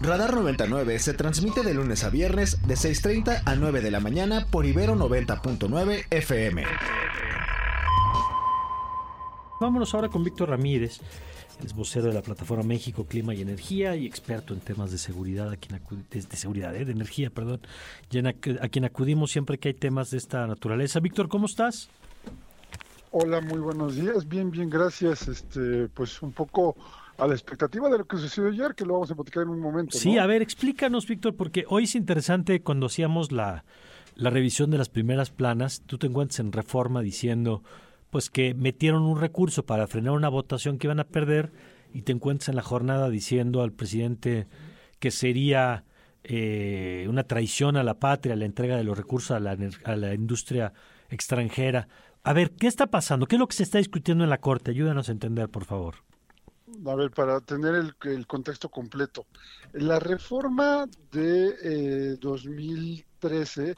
Radar 99 se transmite de lunes a viernes de 6.30 a 9 de la mañana por Ibero 90.9 FM. Vámonos ahora con Víctor Ramírez, es vocero de la plataforma México Clima y Energía y experto en temas de seguridad, a quien de, seguridad, eh, de energía, perdón, a, quien acudimos siempre que hay temas de esta naturaleza. Víctor, ¿cómo estás? Hola, muy buenos días. Bien, bien, gracias. Este, pues un poco a la expectativa de lo que sucedió ayer, que lo vamos a platicar en un momento. Sí, a ver, explícanos, Víctor, porque hoy es interesante cuando hacíamos la, la revisión de las primeras planas, tú te encuentras en reforma diciendo pues que metieron un recurso para frenar una votación que iban a perder y te encuentras en la jornada diciendo al presidente que sería eh, una traición a la patria la entrega de los recursos a la, a la industria extranjera. A ver, ¿qué está pasando? ¿Qué es lo que se está discutiendo en la Corte? Ayúdanos a entender, por favor. A ver, para tener el, contexto completo. La reforma de 2013 eh,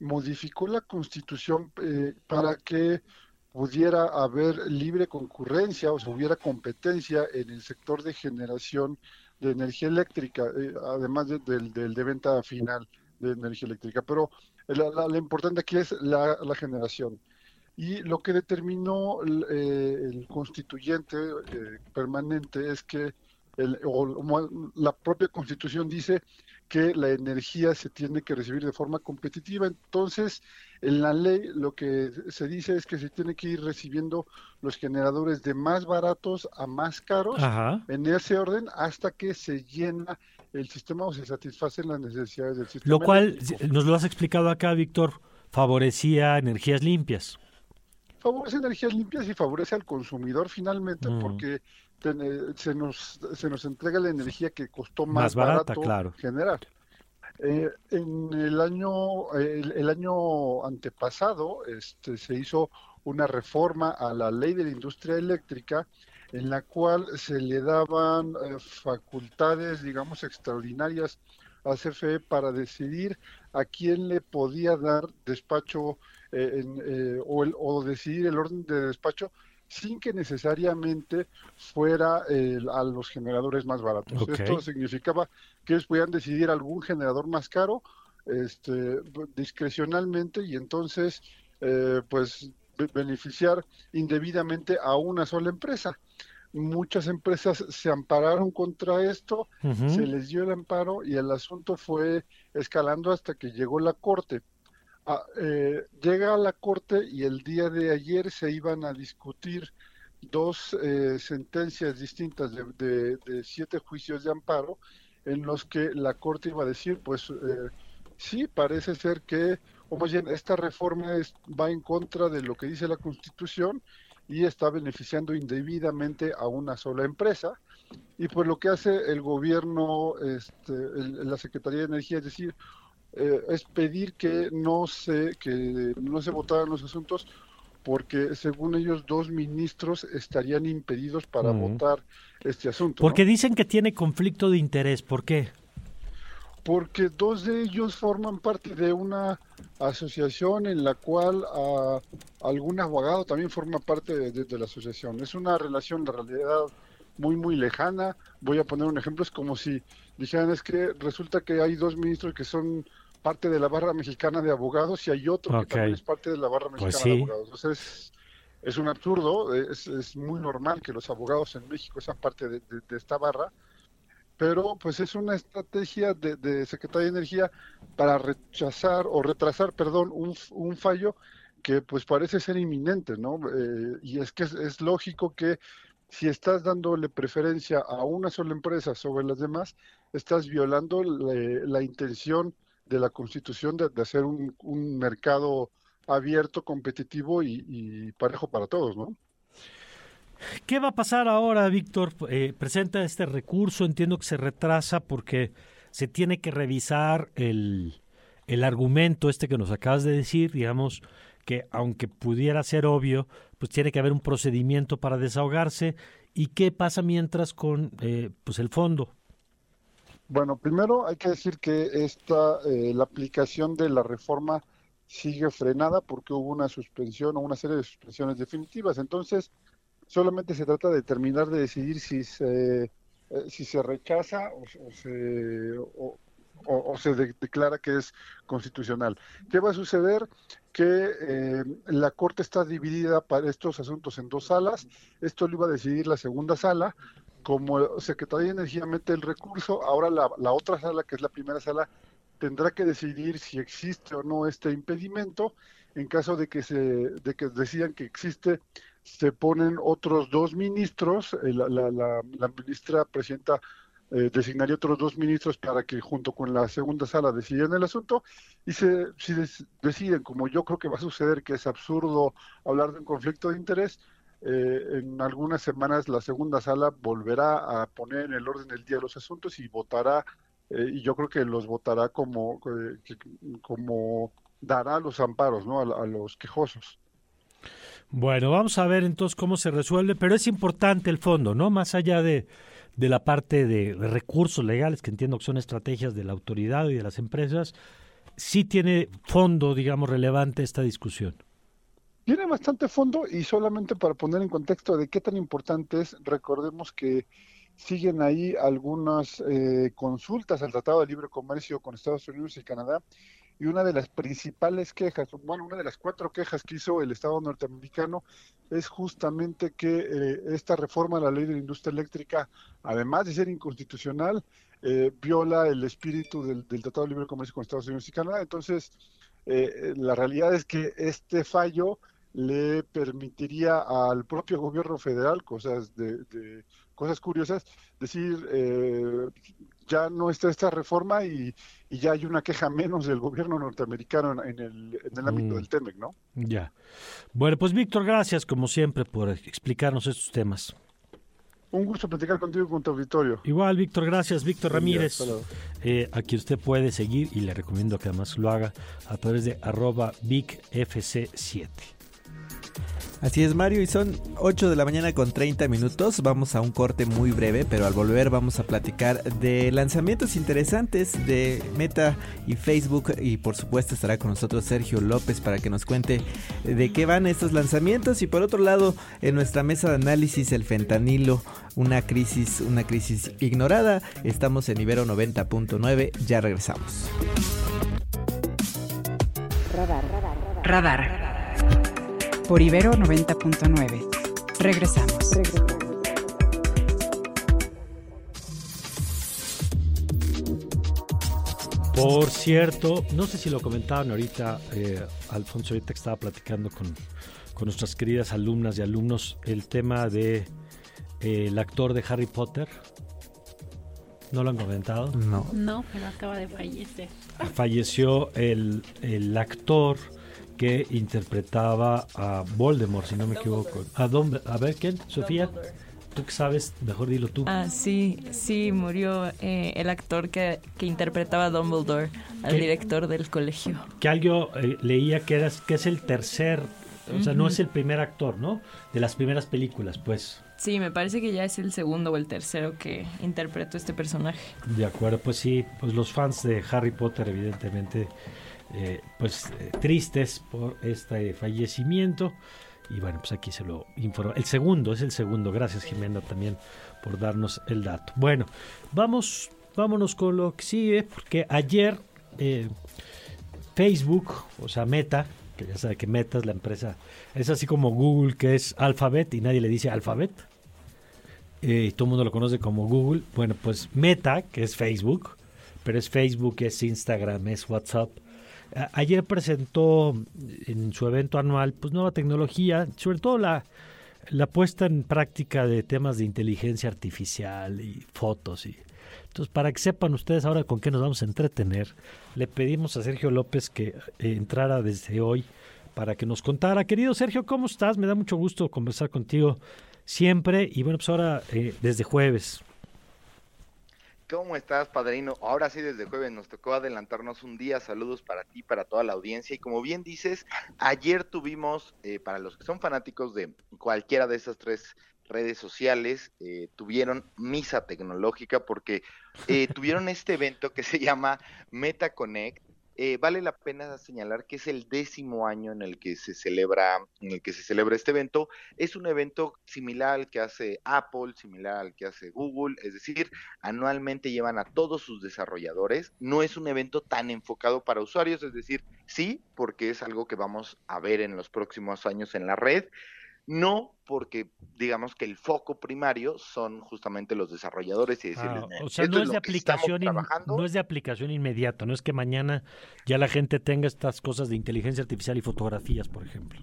modificó la Constitución eh, para que pudiera haber libre concurrencia o se hubiera competencia en el sector de generación de energía eléctrica, eh, además del, de venta final de energía eléctrica. Pero lo importante aquí es la, generación. Y lo que determinó el, eh, constituyente eh, permanente es que la propia constitución dice que la energía se tiene que recibir de forma competitiva. Entonces, en la ley lo que se dice es que se tiene que ir recibiendo los generadores de más baratos a más caros en ese orden hasta que se llena el sistema o se satisfacen las necesidades del sistema. Lo cual, nos lo has explicado acá, Víctor, favorecía energías limpias. Favorece energías limpias y favorece al consumidor finalmente mm. porque se nos, se nos entrega la energía que costó más, barata, claro. generar. Eh, en el año, el, año antepasado este, se hizo una reforma a la ley de la industria eléctrica en la cual se le daban eh, facultades, digamos, extraordinarias a CFE para decidir a quién le podía dar despacho eh, o, o decidir el orden de despacho sin que necesariamente fuera a los generadores más baratos. Esto significaba que ellos podían decidir algún generador más caro este, discrecionalmente y entonces eh, pues beneficiar indebidamente a una sola empresa. Muchas empresas se ampararon contra esto, se les dio el amparo y el asunto fue escalando hasta que llegó la corte. Ah, eh, llega a la corte y el día de ayer se iban a discutir dos eh, sentencias distintas de, siete juicios de amparo en los que la corte iba a decir, pues eh, sí, parece ser que, o más bien, esta reforma va en contra de lo que dice la Constitución y está beneficiando indebidamente a una sola empresa. Y pues lo que hace el gobierno, este, la Secretaría de Energía, es decir, eh, es pedir que no se que no se votaran los asuntos porque según ellos dos ministros estarían impedidos para votar este asunto. Porque dicen que tiene conflicto de interés, ¿por qué? Porque dos de ellos forman parte de una asociación en la cual uh, algún abogado también forma parte de, la asociación. Es una relación de realidad muy, muy lejana. Voy a poner un ejemplo, es como si dijeran, es que resulta que hay dos ministros que son parte de la barra mexicana de abogados y hay otro que también es parte de la barra pues mexicana de abogados. Entonces es, un absurdo, es, es, muy normal que los abogados en México sean parte de, esta barra, pero pues es una estrategia de, de, Secretaría de Energía para rechazar o retrasar, perdón, un, un fallo que pues parece ser inminente, ¿no? Eh, y es que es, lógico que si estás dándole preferencia a una sola empresa sobre las demás, estás violando la intención de la Constitución de, hacer un, mercado abierto, competitivo y, parejo para todos, ¿no? ¿Qué va a pasar ahora, Víctor? Eh, presenta este recurso, entiendo que se retrasa porque se tiene que revisar el, el argumento este que nos acabas de decir, digamos que aunque pudiera ser obvio, pues tiene que haber un procedimiento para desahogarse. ¿Y qué pasa mientras con eh, pues el fondo? Bueno, primero hay que decir que esta, eh, la aplicación de la reforma sigue frenada porque hubo una suspensión o una serie de suspensiones definitivas. Entonces, solamente se trata de terminar de decidir si se eh, si se rechaza o, se, o, se declara que es constitucional. ¿Qué va a suceder? Que eh, la Corte está dividida para estos asuntos en dos salas. Esto lo iba a decidir la segunda sala. Como Secretaría de Energía mete el recurso, ahora la, otra sala, que es la primera sala, tendrá que decidir si existe o no este impedimento. En caso de que se de que decidan que existe, se ponen otros dos ministros. Eh, la, ministra presidenta eh, designaría otros dos ministros para que junto con la segunda sala decidan el asunto y se, si deciden, como yo creo que va a suceder, que es absurdo hablar de un conflicto de interés, eh, en algunas semanas la segunda sala volverá a poner en el orden del día los asuntos y votará eh, y yo creo que los votará como, eh, como dará los amparos ¿no? a, los quejosos. Bueno, vamos a ver entonces cómo se resuelve, pero es importante el fondo, ¿no? Más allá de, de la parte de, recursos legales, que entiendo que son estrategias de la autoridad y de las empresas, sí tiene fondo, digamos, relevante esta discusión. Tiene bastante fondo y solamente para poner en contexto de qué tan importante es, recordemos que siguen ahí algunas eh, consultas al Tratado de Libre Comercio con Estados Unidos y Canadá y una de las principales quejas, bueno, una de las cuatro quejas que hizo el Estado norteamericano es justamente que eh, esta reforma a la ley de la industria eléctrica, además de ser inconstitucional, eh, viola el espíritu del, Tratado de Libre Comercio con Estados Unidos y Canadá. Entonces, la realidad es que este fallo le permitiría al propio gobierno federal cosas de cosas curiosas, decir, eh, ya no está esta reforma y, ya hay una queja menos del gobierno norteamericano en el, en el ámbito mm. del TEMEC, ¿no? Ya. Bueno, pues Víctor, gracias como siempre por explicarnos estos temas. Un gusto platicar contigo y con tu auditorio. Igual, Víctor, gracias. Víctor Ramírez, eh, aquí usted puede seguir y le recomiendo que además lo haga a través de arroba VicFC7. Así es Mario y son 8 de la mañana con 30 minutos. Vamos a un corte muy breve, pero al volver vamos a platicar de lanzamientos interesantes de Meta y Facebook y por supuesto estará con nosotros Sergio López para que nos cuente de qué van estos lanzamientos y por otro lado en nuestra mesa de análisis el fentanilo, una crisis, una crisis ignorada. Estamos en Ibero 90.9, ya regresamos. Radar, radar, radar por Ibero 90.9. Regresamos. Por cierto, no sé si lo comentaban ahorita, eh, Alfonso, ahorita que estaba platicando con, nuestras queridas alumnas y alumnos, el tema de eh, el actor de Harry Potter. ¿No lo han comentado? No. No, pero acaba de fallecer. Falleció el, el actor que interpretaba a Voldemort, si no me equivoco. A, a ver, ¿quién? Sofía. ¿Tú qué sabes? Mejor dilo tú. Ah, sí, sí, murió eh, el actor que, que, interpretaba a Dumbledore, al director del colegio. Que algo eh, leía que, era, que es el tercer, o sea, no es el primer actor, ¿no? De las primeras películas, pues. Sí, me parece que ya es el segundo o el tercero que interpretó este personaje. De acuerdo, pues sí, pues los fans de Harry Potter evidentemente eh, pues eh, tristes por este fallecimiento. Y bueno, pues aquí se lo informa. El segundo, es el segundo. Gracias Jimena también por darnos el dato. Bueno, vamos, vámonos con lo que sigue, porque ayer eh, Facebook, o sea, Meta, que ya sabe que Meta es la empresa, es así como Google, que es Alphabet, y nadie le dice Alphabet. y todo el mundo lo conoce como Google. Bueno, pues Meta, que es Facebook, pero es Facebook, es Instagram, es WhatsApp, Ayer presentó en su evento anual pues nueva tecnología, sobre todo la, la puesta en práctica de temas de inteligencia artificial y fotos y entonces para que sepan ustedes ahora con qué nos vamos a entretener, le pedimos a Sergio López que eh, entrara desde hoy para que nos contara. Querido Sergio, ¿cómo estás? Me da mucho gusto conversar contigo siempre y bueno, pues ahora eh, desde jueves. ¿Cómo estás, padrino? Ahora sí, desde jueves nos tocó adelantarnos un día. Saludos para ti, para toda la audiencia. Y como bien dices, ayer tuvimos, eh, para los que son fanáticos de cualquiera de estas tres redes sociales, eh, tuvieron misa tecnológica porque eh, tuvieron este evento que se llama MetaConnect, eh, vale la pena señalar que es el décimo año en el que se celebra, en el que se celebra este evento. Es un evento similar al que hace Apple, similar al que hace Google, es decir, anualmente llevan a todos sus desarrolladores. No es un evento tan enfocado para usuarios, es decir, sí, porque es algo que vamos a ver en los próximos años en la red no porque digamos que el foco primario son justamente los desarrolladores y decirles, ah, o sea, no es, de aplicación no es de aplicación inmediata, no es que mañana ya la gente tenga estas cosas de inteligencia artificial y fotografías, por ejemplo.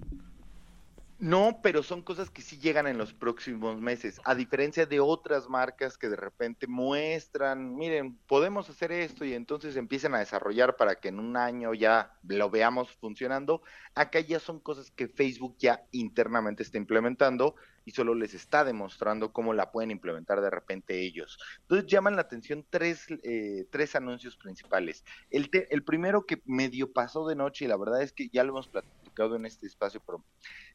No, pero son cosas que sí llegan en los próximos meses, a diferencia de otras marcas que de repente muestran, miren, podemos hacer esto y entonces empiezan a desarrollar para que en un año ya lo veamos funcionando. Acá ya son cosas que Facebook ya internamente está implementando y solo les está demostrando cómo la pueden implementar de repente ellos. Entonces llaman la atención tres, eh, tres anuncios principales. El, el primero que medio pasó de noche y la verdad es que ya lo hemos platicado en este espacio, pero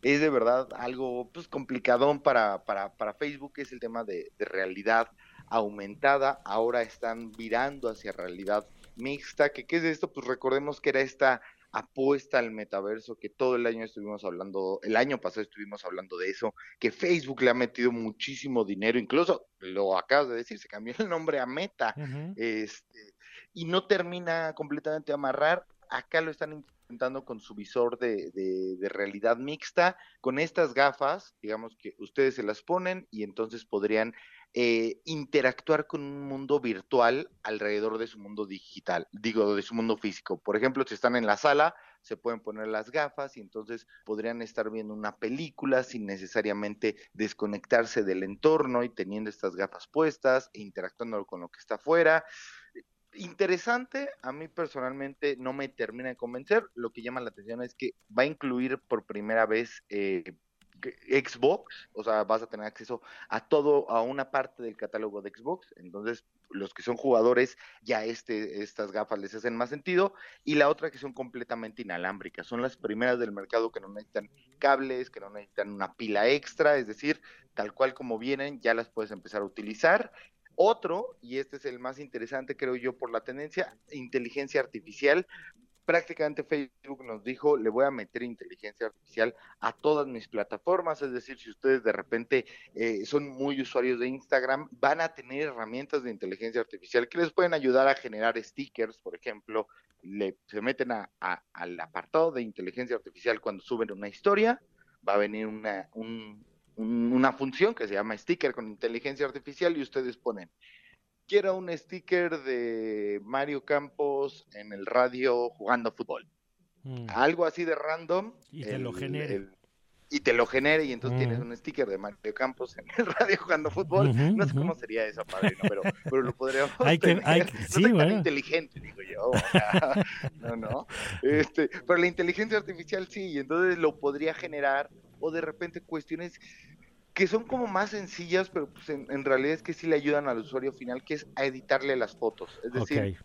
es de verdad algo pues complicadón para, para, para Facebook, es el tema de, realidad aumentada, ahora están virando hacia realidad mixta, que qué es esto, pues recordemos que era esta apuesta al metaverso, que todo el año estuvimos hablando, el año pasado estuvimos hablando de eso, que Facebook le ha metido muchísimo dinero, incluso lo acabas de decir, se cambió el nombre a Meta, este, y no termina completamente de amarrar, acá lo están con su visor de, realidad mixta, con estas gafas, digamos que ustedes se las ponen y entonces podrían eh, interactuar con un mundo virtual alrededor de su mundo digital, digo, de su mundo físico. Por ejemplo, si están en la sala, se pueden poner las gafas y entonces podrían estar viendo una película sin necesariamente desconectarse del entorno y teniendo estas gafas puestas e interactuando con lo que está afuera interesante, a mí personalmente no me termina de convencer. Lo que llama la atención es que va a incluir por primera vez eh, Xbox, o sea, vas a tener acceso a todo, a una parte del catálogo de Xbox. Entonces, los que son jugadores, ya este, estas gafas les hacen más sentido. Y la otra que son completamente inalámbricas. Son las primeras del mercado que no necesitan cables, que no necesitan una pila extra, es decir, tal cual como vienen, ya las puedes empezar a utilizar otro, y este es el más interesante, creo yo, por la tendencia, inteligencia artificial. Prácticamente Facebook nos dijo, le voy a meter inteligencia artificial a todas mis plataformas, es decir, si ustedes de repente eh, son muy usuarios de Instagram, van a tener herramientas de inteligencia artificial que les pueden ayudar a generar stickers, por ejemplo, le, se meten a, al apartado de inteligencia artificial cuando suben una historia, va a venir una, un, una función que se llama sticker con inteligencia artificial y ustedes ponen, quiero un sticker de Mario Campos en el radio jugando fútbol. Mm. Algo así de random. Y te lo genere. y te lo genere y entonces tienes mm. un sticker de Mario Campos en el radio jugando fútbol. no sé cómo sería eso, padre, pero, pero lo podríamos hay que, hay sí, bueno. inteligente, digo yo. no, no. Este, pero la inteligencia artificial sí, y entonces lo podría generar o de repente cuestiones que son como más sencillas, pero pues en, realidad es que sí le ayudan al usuario final, que es a editarle las fotos. Es decir,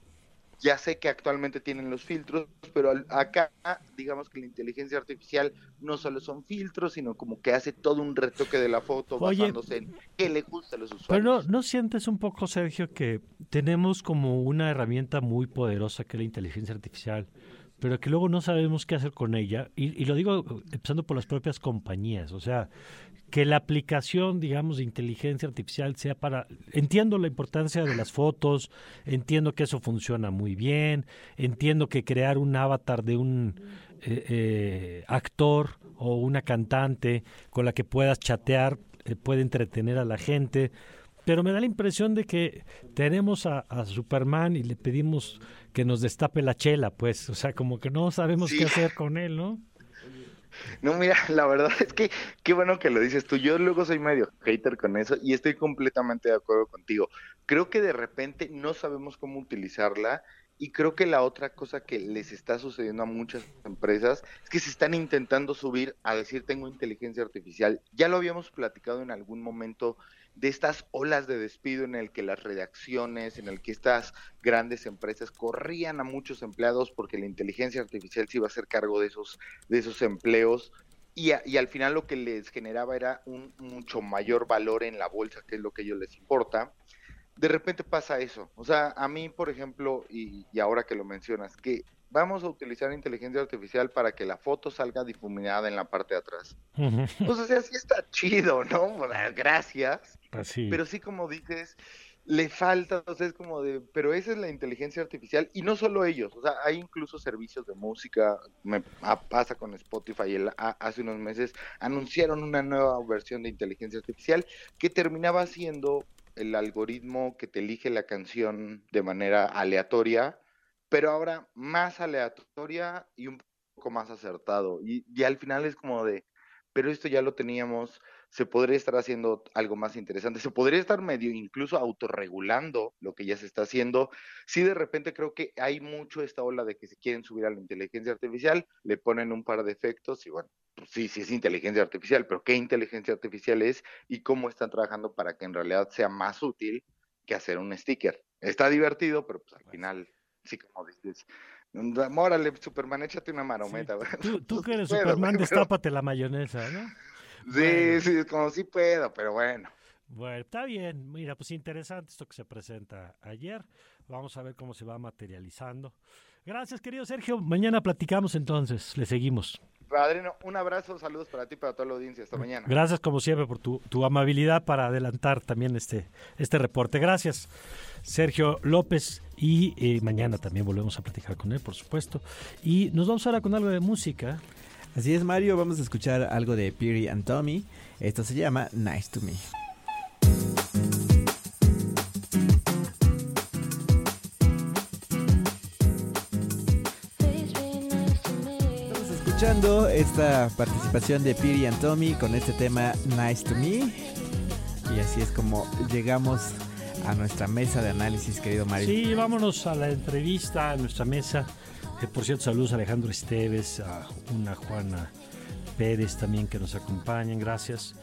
ya sé que actualmente tienen los filtros, pero acá digamos que la inteligencia artificial no solo son filtros, sino como que hace todo un retoque de la foto basándose en qué le gusta a los usuarios. Pero no, ¿no sientes un poco, Sergio, que tenemos como una herramienta muy poderosa que es la inteligencia artificial? pero que luego no sabemos qué hacer con ella. Y, lo digo empezando por las propias compañías. O sea, que la aplicación, digamos, de inteligencia artificial sea para... Entiendo la importancia de las fotos, entiendo que eso funciona muy bien, entiendo que crear un avatar de un eh, eh, actor o una cantante con la que puedas chatear eh, puede entretener a la gente, pero me da la impresión de que tenemos a, Superman y le pedimos que nos destape la chela, pues, o sea, como que no sabemos qué hacer con él, ¿no? No, mira, la verdad es que qué bueno que lo dices tú. Yo luego soy medio hater con eso y estoy completamente de acuerdo contigo. Creo que de repente no sabemos cómo utilizarla y creo que la otra cosa que les está sucediendo a muchas empresas es que se están intentando subir a decir tengo inteligencia artificial. Ya lo habíamos platicado en algún momento de estas olas de despido en el que las redacciones, en el que estas grandes empresas corrían a muchos empleados porque la inteligencia artificial se iba a hacer cargo de esos, de esos empleos y, y al final lo que les generaba era un mucho mayor valor en la bolsa, que es lo que a ellos les importa. De repente pasa eso. O sea, a mí, por ejemplo, y, y ahora que lo mencionas, que vamos a utilizar inteligencia artificial para que la foto salga difuminada en la parte de atrás. Entonces, así está chido, ¿no? Gracias. Así. Pero sí, como dices, le falta, o sea, es como de, pero esa es la inteligencia artificial y no solo ellos, o sea, hay incluso servicios de música, me pasa con Spotify, el, hace unos meses anunciaron una nueva versión de inteligencia artificial que terminaba siendo el algoritmo que te elige la canción de manera aleatoria, pero ahora más aleatoria y un poco más acertado y, al final es como de, pero esto ya lo teníamos se podría estar haciendo algo más interesante, se podría estar medio incluso autorregulando lo que ya se está haciendo. Si de repente creo que hay mucho esta ola de que se quieren subir a la inteligencia artificial, le ponen un par de efectos y bueno, pues sí, sí es inteligencia artificial, pero ¿qué inteligencia artificial es y cómo están trabajando para que en realidad sea más útil que hacer un sticker? Está divertido, pero pues al pues final, sí, como dices, Órale, Superman, échate una marometa. Tú, que eres Superman, destápate la mayonesa, ¿no? Sí, sí, como sí puedo, pero bueno. Bueno, está bien. Mira, pues interesante esto que se presenta ayer. Vamos a ver cómo se va materializando. Gracias, querido Sergio. Mañana platicamos entonces. Le seguimos. Padrino, un abrazo, saludos para ti y para toda la audiencia. Hasta mañana. Gracias, como siempre, por tu, tu amabilidad para adelantar también este, este reporte. Gracias, Sergio López. Y eh, mañana también volvemos a platicar con él, por supuesto. Y nos vamos ahora con algo de música. Así es, Mario, vamos a escuchar algo de Piri and Tommy. Esto se llama Nice to Me. Escuchando esta participación de Piri and Tommy con este tema Nice to Me. Y así es como llegamos a nuestra mesa de análisis, querido Mario. Sí, vámonos a la entrevista, a nuestra mesa por cierto, saludos a Alejandro Esteves, a una Juana Pérez también que nos acompañan, gracias.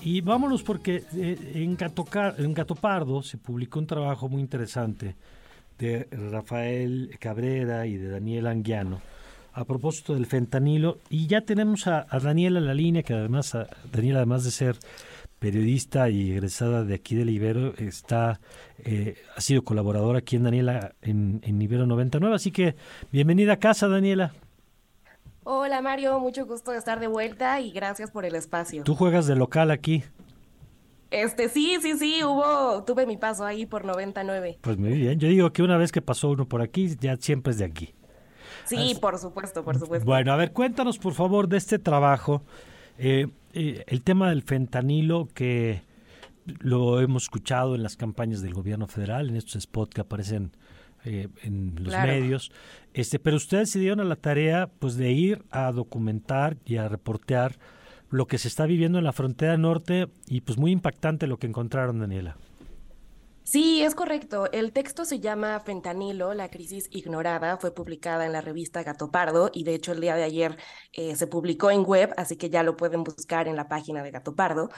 Y vámonos porque eh, en, Gato, en Gato Pardo se publicó un trabajo muy interesante de Rafael Cabrera y de Daniel Anguiano a propósito del fentanilo y ya tenemos a, a Daniela en la línea que además a, Daniela además de ser periodista y egresada de aquí del Ibero, está, eh, ha sido colaboradora aquí en Daniela en, en Ibero 99. Así que bienvenida a casa, Daniela. Hola Mario, mucho gusto de estar de vuelta y gracias por el espacio. ¿Tú juegas de local aquí? Este, sí, sí, sí, hubo, tuve mi paso ahí por 99. Pues muy bien, yo digo que una vez que pasó uno por aquí, ya siempre es de aquí. Sí, por supuesto, por supuesto. Bueno, a ver, cuéntanos por favor de este trabajo. Eh, eh, el tema del fentanilo que lo hemos escuchado en las campañas del gobierno federal, en estos spots que aparecen eh, en los medios, este, pero ustedes se dieron a la tarea pues de ir a documentar y a reportear lo que se está viviendo en la frontera norte y pues muy impactante lo que encontraron, Daniela. Sí, es correcto. El texto se llama Fentanilo, la crisis ignorada. Fue publicada en la revista Gato Pardo y de hecho el día de ayer eh, se publicó en web, así que ya lo pueden buscar en la página de Gato Pardo.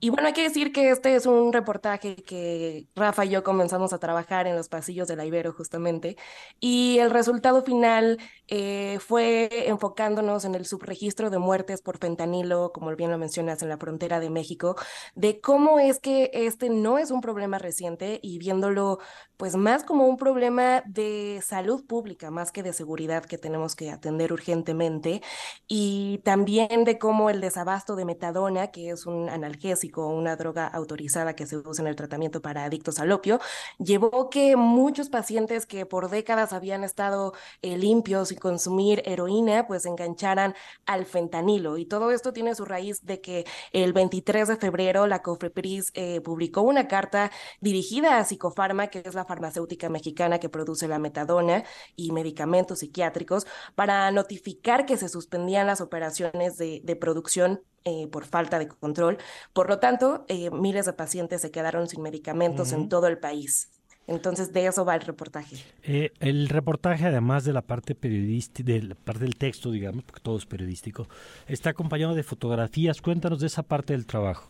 Y bueno, hay que decir que este es un reportaje que Rafa y yo comenzamos a trabajar en los pasillos de la Ibero justamente y el resultado final eh, fue enfocándonos en el subregistro de muertes por fentanilo, como bien lo mencionas, en la frontera de México, de cómo es que este no es un problema reciente y viéndolo pues más como un problema de salud pública, más que de seguridad que tenemos que atender urgentemente, y también de cómo el desabasto de metadona, que es un analgésico, una droga autorizada que se usa en el tratamiento para adictos al opio, llevó que muchos pacientes que por décadas habían estado eh, limpios y consumir heroína, pues engancharan al fentanilo. Y todo esto tiene su raíz de que el 23 de febrero la COFEPRIS eh, publicó una carta dirigida a Psicofarma, que es la farmacéutica mexicana que produce la metadona y medicamentos psiquiátricos, para notificar que se suspendían las operaciones de, producción eh, por falta de control. Por lo tanto, eh, miles de pacientes se quedaron sin medicamentos en todo el país. Entonces, de eso va el reportaje. Eh, el reportaje, además de la parte periodística, de la parte del texto, digamos, porque todo es periodístico, está acompañado de fotografías. Cuéntanos de esa parte del trabajo.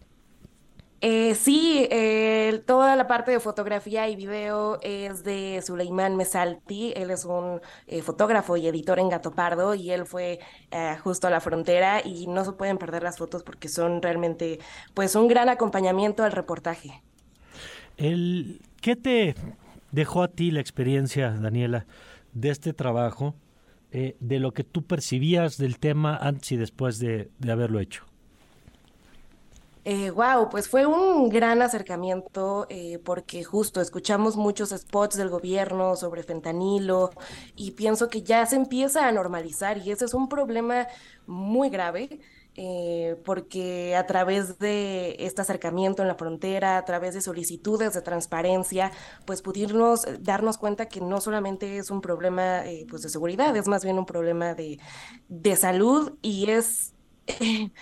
Eh, sí, eh, toda la parte de fotografía y video es de Suleiman Mesalti. Él es un eh, fotógrafo y editor en Gato Pardo y él fue justo a la frontera y no se pueden perder las fotos porque son realmente pues un gran acompañamiento al reportaje. ¿Qué te dejó a ti la experiencia, Daniela, de este trabajo eh, de lo que tú percibías del tema antes y después de, haberlo hecho? Wow, eh, pues fue un gran acercamiento eh, porque justo escuchamos muchos spots del gobierno sobre fentanilo y pienso que ya se empieza a normalizar y ese es un problema muy grave. Eh, porque a través de este acercamiento en la frontera, a través de solicitudes de transparencia, pues pudimos darnos cuenta que no solamente es un problema eh, pues de seguridad, es más bien un problema de, de salud y es...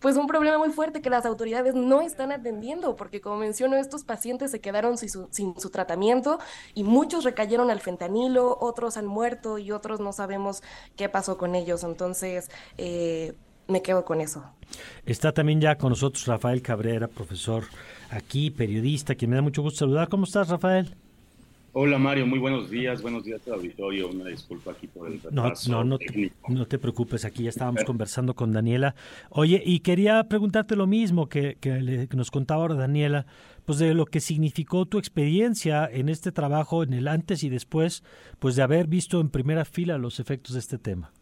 pues un problema muy fuerte que las autoridades no están atendiendo, porque como menciono, estos pacientes se quedaron sin su, tratamiento y muchos recayeron al fentanilo, otros han muerto y otros no sabemos qué pasó con ellos. Entonces, eh, me quedo con eso. Está también ya con nosotros Rafael Cabrera, profesor aquí, periodista, quien me da mucho gusto saludar. ¿Cómo estás, Rafael? Hola Mario, muy buenos días, buenos días al auditorio, una disculpa aquí por el retraso no, no, no, te preocupes, aquí ya estábamos conversando con Daniela. Oye, y quería preguntarte lo mismo que, que, nos contaba ahora Daniela, pues de lo que significó tu experiencia en este trabajo, en el antes y después, pues de haber visto en primera fila los efectos de este tema.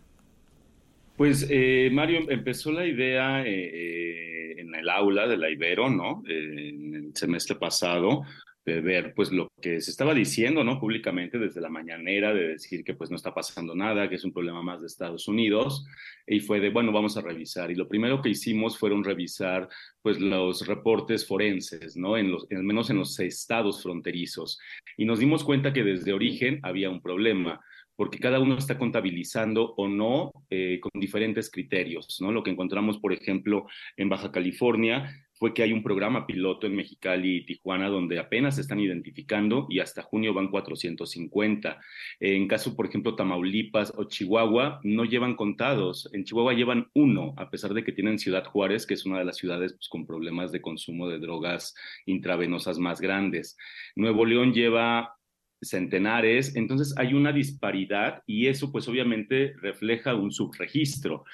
Pues eh, Mario, empezó la idea eh, eh, en el aula de la Ibero, ¿no? en el semestre pasado, de ver pues lo que se estaba diciendo, ¿no? Públicamente desde la mañanera, de decir que pues no está pasando nada, que es un problema más de Estados Unidos, y fue de, bueno, vamos a revisar. Y lo primero que hicimos fueron revisar pues los reportes forenses, ¿no? En los, al menos en los estados fronterizos. Y nos dimos cuenta que desde origen había un problema porque cada uno está contabilizando o no eh, con diferentes criterios. ¿no? Lo que encontramos, por ejemplo, en Baja California fue que hay un programa piloto en Mexicali y Tijuana donde apenas se están identificando y hasta junio van 450. En caso, por ejemplo, Tamaulipas o Chihuahua, no llevan contados. En Chihuahua llevan uno, a pesar de que tienen Ciudad Juárez, que es una de las ciudades pues, con problemas de consumo de drogas intravenosas más grandes. Nuevo León lleva centenares, entonces hay una disparidad y eso pues obviamente refleja un subregistro.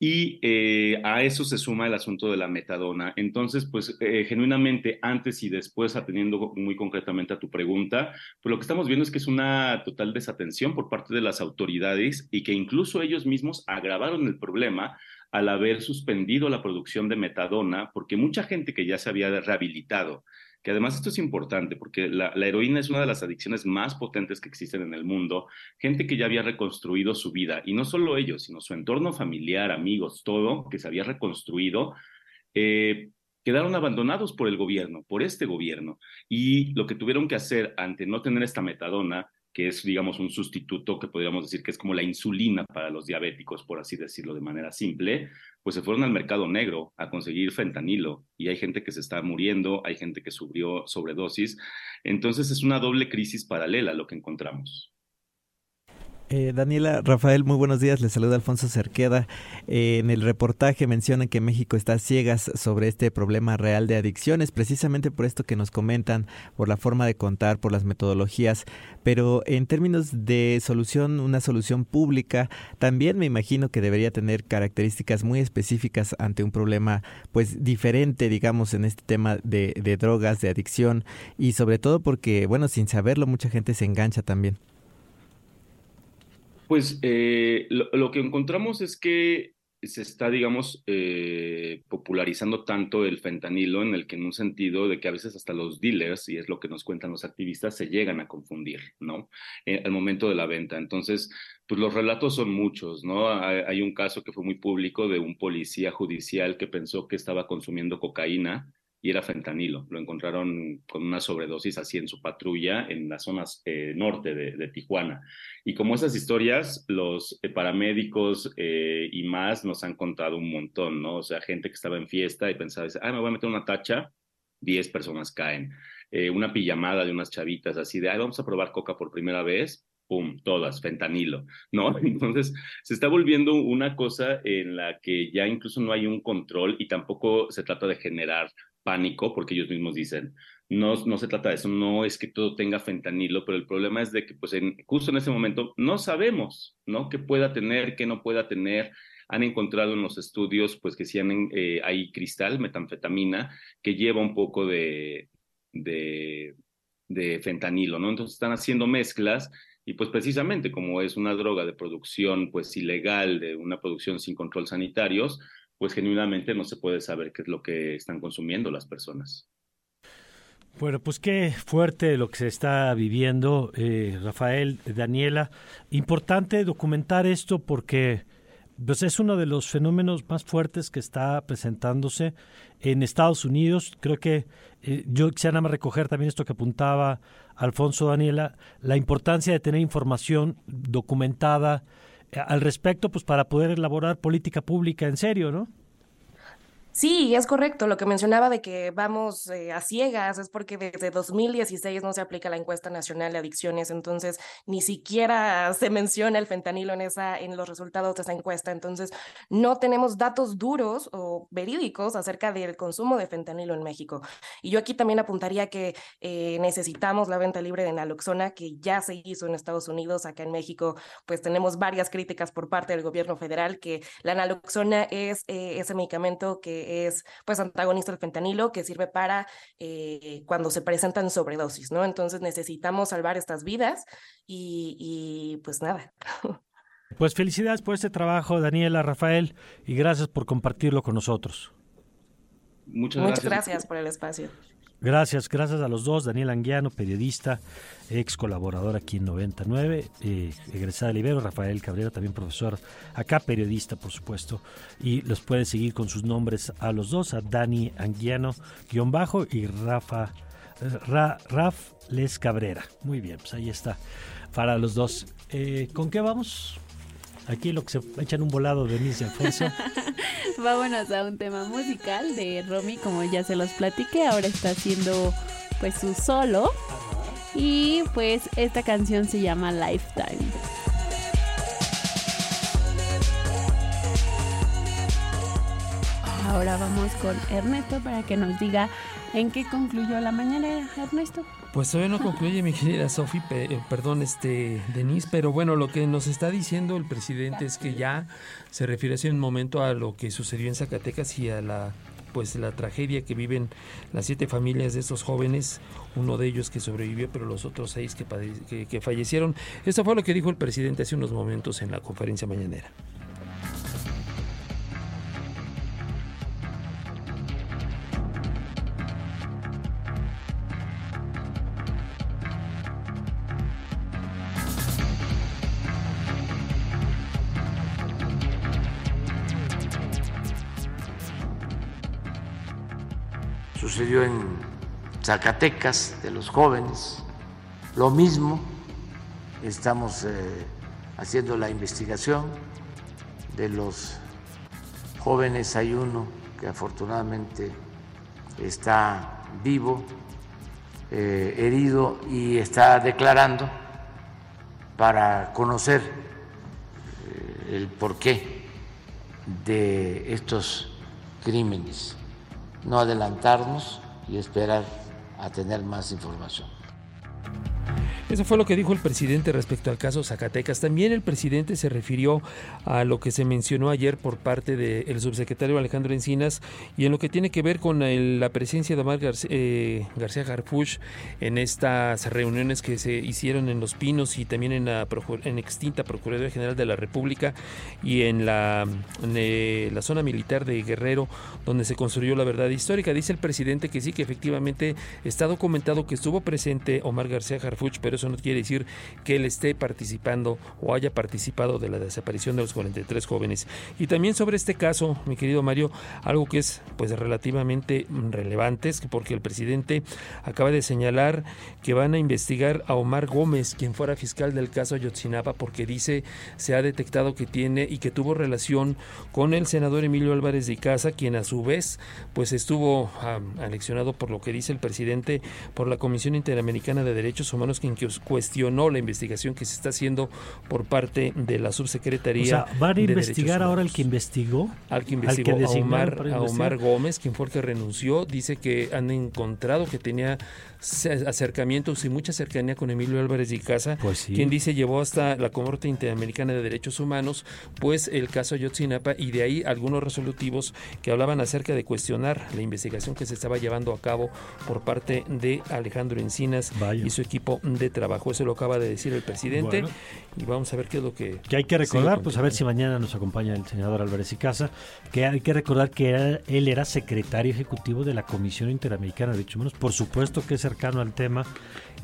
Y eh, a eso se suma el asunto de la metadona. Entonces, pues eh, genuinamente antes y después, atendiendo muy concretamente a tu pregunta, pues lo que estamos viendo es que es una total desatención por parte de las autoridades y que incluso ellos mismos agravaron el problema al haber suspendido la producción de metadona, porque mucha gente que ya se había rehabilitado, que además esto es importante porque la, heroína es una de las adicciones más potentes que existen en el mundo, gente que ya había reconstruido su vida, y no solo ellos, sino su entorno familiar, amigos, todo, que se había reconstruido, eh, quedaron abandonados por el gobierno, por este gobierno, y lo que tuvieron que hacer ante no tener esta metadona que es, digamos, un sustituto que podríamos decir que es como la insulina para los diabéticos, por así decirlo de manera simple, pues se fueron al mercado negro a conseguir fentanilo y hay gente que se está muriendo, hay gente que sufrió sobredosis. Entonces es una doble crisis paralela lo que encontramos. Eh, Daniela, Rafael, muy buenos días. Les saluda Alfonso Cerqueda. Eh, en el reportaje mencionan que México está ciegas sobre este problema real de adicciones, precisamente por esto que nos comentan, por la forma de contar, por las metodologías. Pero en términos de solución, una solución pública, también me imagino que debería tener características muy específicas ante un problema, pues diferente, digamos, en este tema de, de drogas, de adicción y sobre todo porque, bueno, sin saberlo, mucha gente se engancha también. Pues eh, lo, que encontramos es que se está, digamos, eh, popularizando tanto el fentanilo en el que en un sentido de que a veces hasta los dealers, y es lo que nos cuentan los activistas, se llegan a confundir, ¿no? Eh, al momento de la venta. Entonces, pues los relatos son muchos, ¿no? hay, un caso que fue muy público de un policía judicial que pensó que estaba consumiendo cocaína y era fentanilo. Lo encontraron con una sobredosis así en su patrulla en las zonas eh, norte de, Tijuana. Y como esas historias, los eh, paramédicos eh, y más nos han contado un montón, ¿no? O sea, gente que estaba en fiesta y pensaba, ah, me voy a meter una tacha, 10 personas caen. una pijamada de unas chavitas así de, ah, vamos a probar coca por primera vez, pum, todas, fentanilo, ¿no? Entonces, se está volviendo una cosa en la que ya incluso no hay un control y tampoco se trata de generar pánico, porque ellos mismos dicen, no, no se trata de eso, no es que todo tenga fentanilo, pero el problema es de que pues en, justo en ese momento no sabemos, ¿no? ¿Qué pueda tener, qué no pueda tener? Han encontrado en los estudios pues que si eh, hay cristal, metanfetamina, que lleva un poco de, de, de fentanilo, ¿no? Entonces están haciendo mezclas Y pues precisamente como es una droga de producción pues ilegal, de una producción sin control sanitarios, pues genuinamente no se puede saber qué es lo que están consumiendo las personas. Bueno, pues qué fuerte lo que se está viviendo, eh, Rafael, Daniela. Importante documentar esto porque pues es uno de los fenómenos más fuertes que está presentándose en Estados Unidos. Creo que eh, yo quisiera nada más recoger también esto que apuntaba Alfonso Daniela, la importancia de tener información documentada al respecto, pues para poder elaborar política pública en serio, ¿no? Sí, es correcto. Lo que mencionaba de que vamos eh, a ciegas es porque desde 2016 no se aplica la encuesta nacional de adicciones, entonces ni siquiera se menciona el fentanilo en esa en los resultados de esa encuesta. Entonces no tenemos datos duros o verídicos acerca del consumo de fentanilo en México. Y yo aquí también apuntaría que eh, necesitamos la venta libre de naloxona que ya se hizo en Estados Unidos. Acá en México, pues tenemos varias críticas por parte del gobierno federal que la naloxona es eh, ese medicamento que es pues antagonista del fentanilo que sirve para eh, cuando se presentan sobredosis, ¿no? Entonces necesitamos salvar estas vidas y, pues nada. Pues felicidades por este trabajo, Daniela, Rafael, y gracias por compartirlo con nosotros. Muchas gracias. Muchas gracias por el espacio. Gracias, gracias a los dos. Daniel Anguiano, periodista, ex colaborador aquí en 99, eh, egresada de Libero. Rafael Cabrera, también profesor acá, periodista, por supuesto. Y los puede seguir con sus nombres a los dos, a Dani Anguiano, guion bajo, y Rafa, Raf Les Cabrera. Muy bien, pues ahí está, para los dos. Eh, ¿Con qué vamos? Aquí lo que se echan un volado de y Alfonso. Vámonos a un tema musical de Romy, como ya se los platiqué, ahora está haciendo pues su solo. Y pues esta canción se llama Lifetime. Ahora vamos con Ernesto para que nos diga en qué concluyó la mañana, Ernesto. Pues todavía no concluye mi querida Sofi, eh, perdón, este Denise, pero bueno, lo que nos está diciendo el presidente es que ya se refiere hace un momento a lo que sucedió en Zacatecas y a la pues la tragedia que viven las siete familias de estos jóvenes, uno de ellos que sobrevivió, pero los otros seis que, fallecieron. Esto fue lo que dijo el presidente hace unos momentos en la conferencia mañanera. Sucedió en Zacatecas de los jóvenes, lo mismo, estamos eh, haciendo la investigación. De los jóvenes, hay uno que afortunadamente está vivo, eh, herido y está declarando para conocer eh, el porqué de estos crímenes no adelantarnos y esperar a tener más información. Eso fue lo que dijo el presidente respecto al caso Zacatecas. También el presidente se refirió a lo que se mencionó ayer por parte del subsecretario Alejandro Encinas y en lo que tiene que ver con la presencia de Omar García, eh, García Harfuch en estas reuniones que se hicieron en Los Pinos y también en la en extinta Procuraduría General de la República y en la, la zona militar de Guerrero donde se construyó la verdad histórica. Dice el presidente que sí, que efectivamente está documentado que estuvo presente Omar García Harfuch, pero eso no quiere decir que él esté participando o haya participado de la desaparición de los 43 jóvenes. Y también sobre este caso, mi querido Mario, algo que es pues relativamente relevante es porque el presidente acaba de señalar que van a investigar a Omar Gómez, quien fuera fiscal del caso Ayotzinapa, porque dice se ha detectado que tiene y que tuvo relación con el senador Emilio Álvarez de Casa, quien a su vez pues estuvo um, por lo que dice el presidente por la Comisión Interamericana de Derechos Humanos, quien cuestionó la investigación que se está haciendo por parte de la subsecretaría. O sea, ¿van a investigar ahora al que investigó? Al que investigó a, Omar, a Omar Gómez, quien fue el que renunció. Dice que han encontrado que tenía acercamientos y mucha cercanía con Emilio Álvarez y Casa, pues quien dice llevó hasta la Corte Interamericana de Derechos Humanos, pues el caso Ayotzinapa y de ahí algunos resolutivos que hablaban acerca de cuestionar la investigación que se estaba llevando a cabo por parte de Alejandro Encinas y su equipo de trabajo. Eso lo acaba de decir el presidente y vamos a ver qué es lo que... Que hay que recordar, pues a ver si mañana nos acompaña el senador Álvarez y Casa, que hay que recordar que él era secretario ejecutivo de la Comisión Interamericana de Derechos Humanos, por supuesto que es cercano al tema.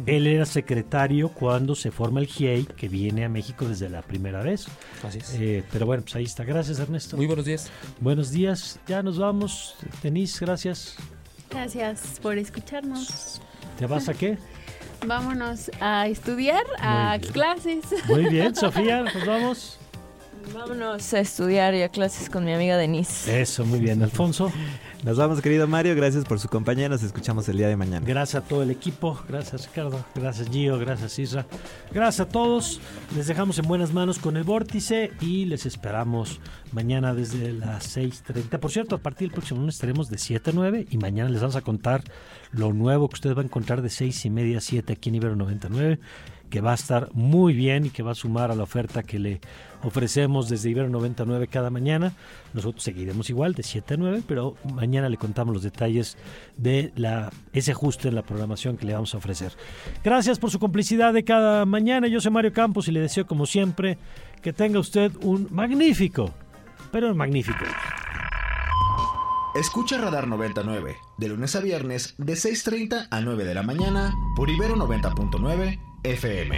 Él era secretario cuando se forma el GIEI, que viene a México desde la primera vez. Así es. Eh, pero bueno, pues ahí está. Gracias, Ernesto. Muy buenos días. Buenos días. Ya nos vamos. Denise, gracias. Gracias por escucharnos. ¿Te vas a qué? Vámonos a estudiar, a clases. Muy bien, Sofía, nos vamos. Vámonos a estudiar y a clases con mi amiga Denise. Eso, muy bien, Alfonso. Nos vamos, querido Mario. Gracias por su compañía. Nos escuchamos el día de mañana. Gracias a todo el equipo. Gracias, Ricardo. Gracias, Gio. Gracias, Isra. Gracias a todos. Les dejamos en buenas manos con el vórtice y les esperamos mañana desde las 6.30. Por cierto, a partir del próximo lunes estaremos de 7 a 9 y mañana les vamos a contar lo nuevo que ustedes van a encontrar de 6 y media a 7 aquí en Ibero 99 que va a estar muy bien y que va a sumar a la oferta que le ofrecemos desde Ibero 99 cada mañana. Nosotros seguiremos igual de 7 a 9, pero mañana le contamos los detalles de la, ese ajuste en la programación que le vamos a ofrecer. Gracias por su complicidad de cada mañana. Yo soy Mario Campos y le deseo como siempre que tenga usted un magnífico, pero magnífico. Escucha Radar 99 de lunes a viernes de 6.30 a 9 de la mañana por Ibero 90.9 FM.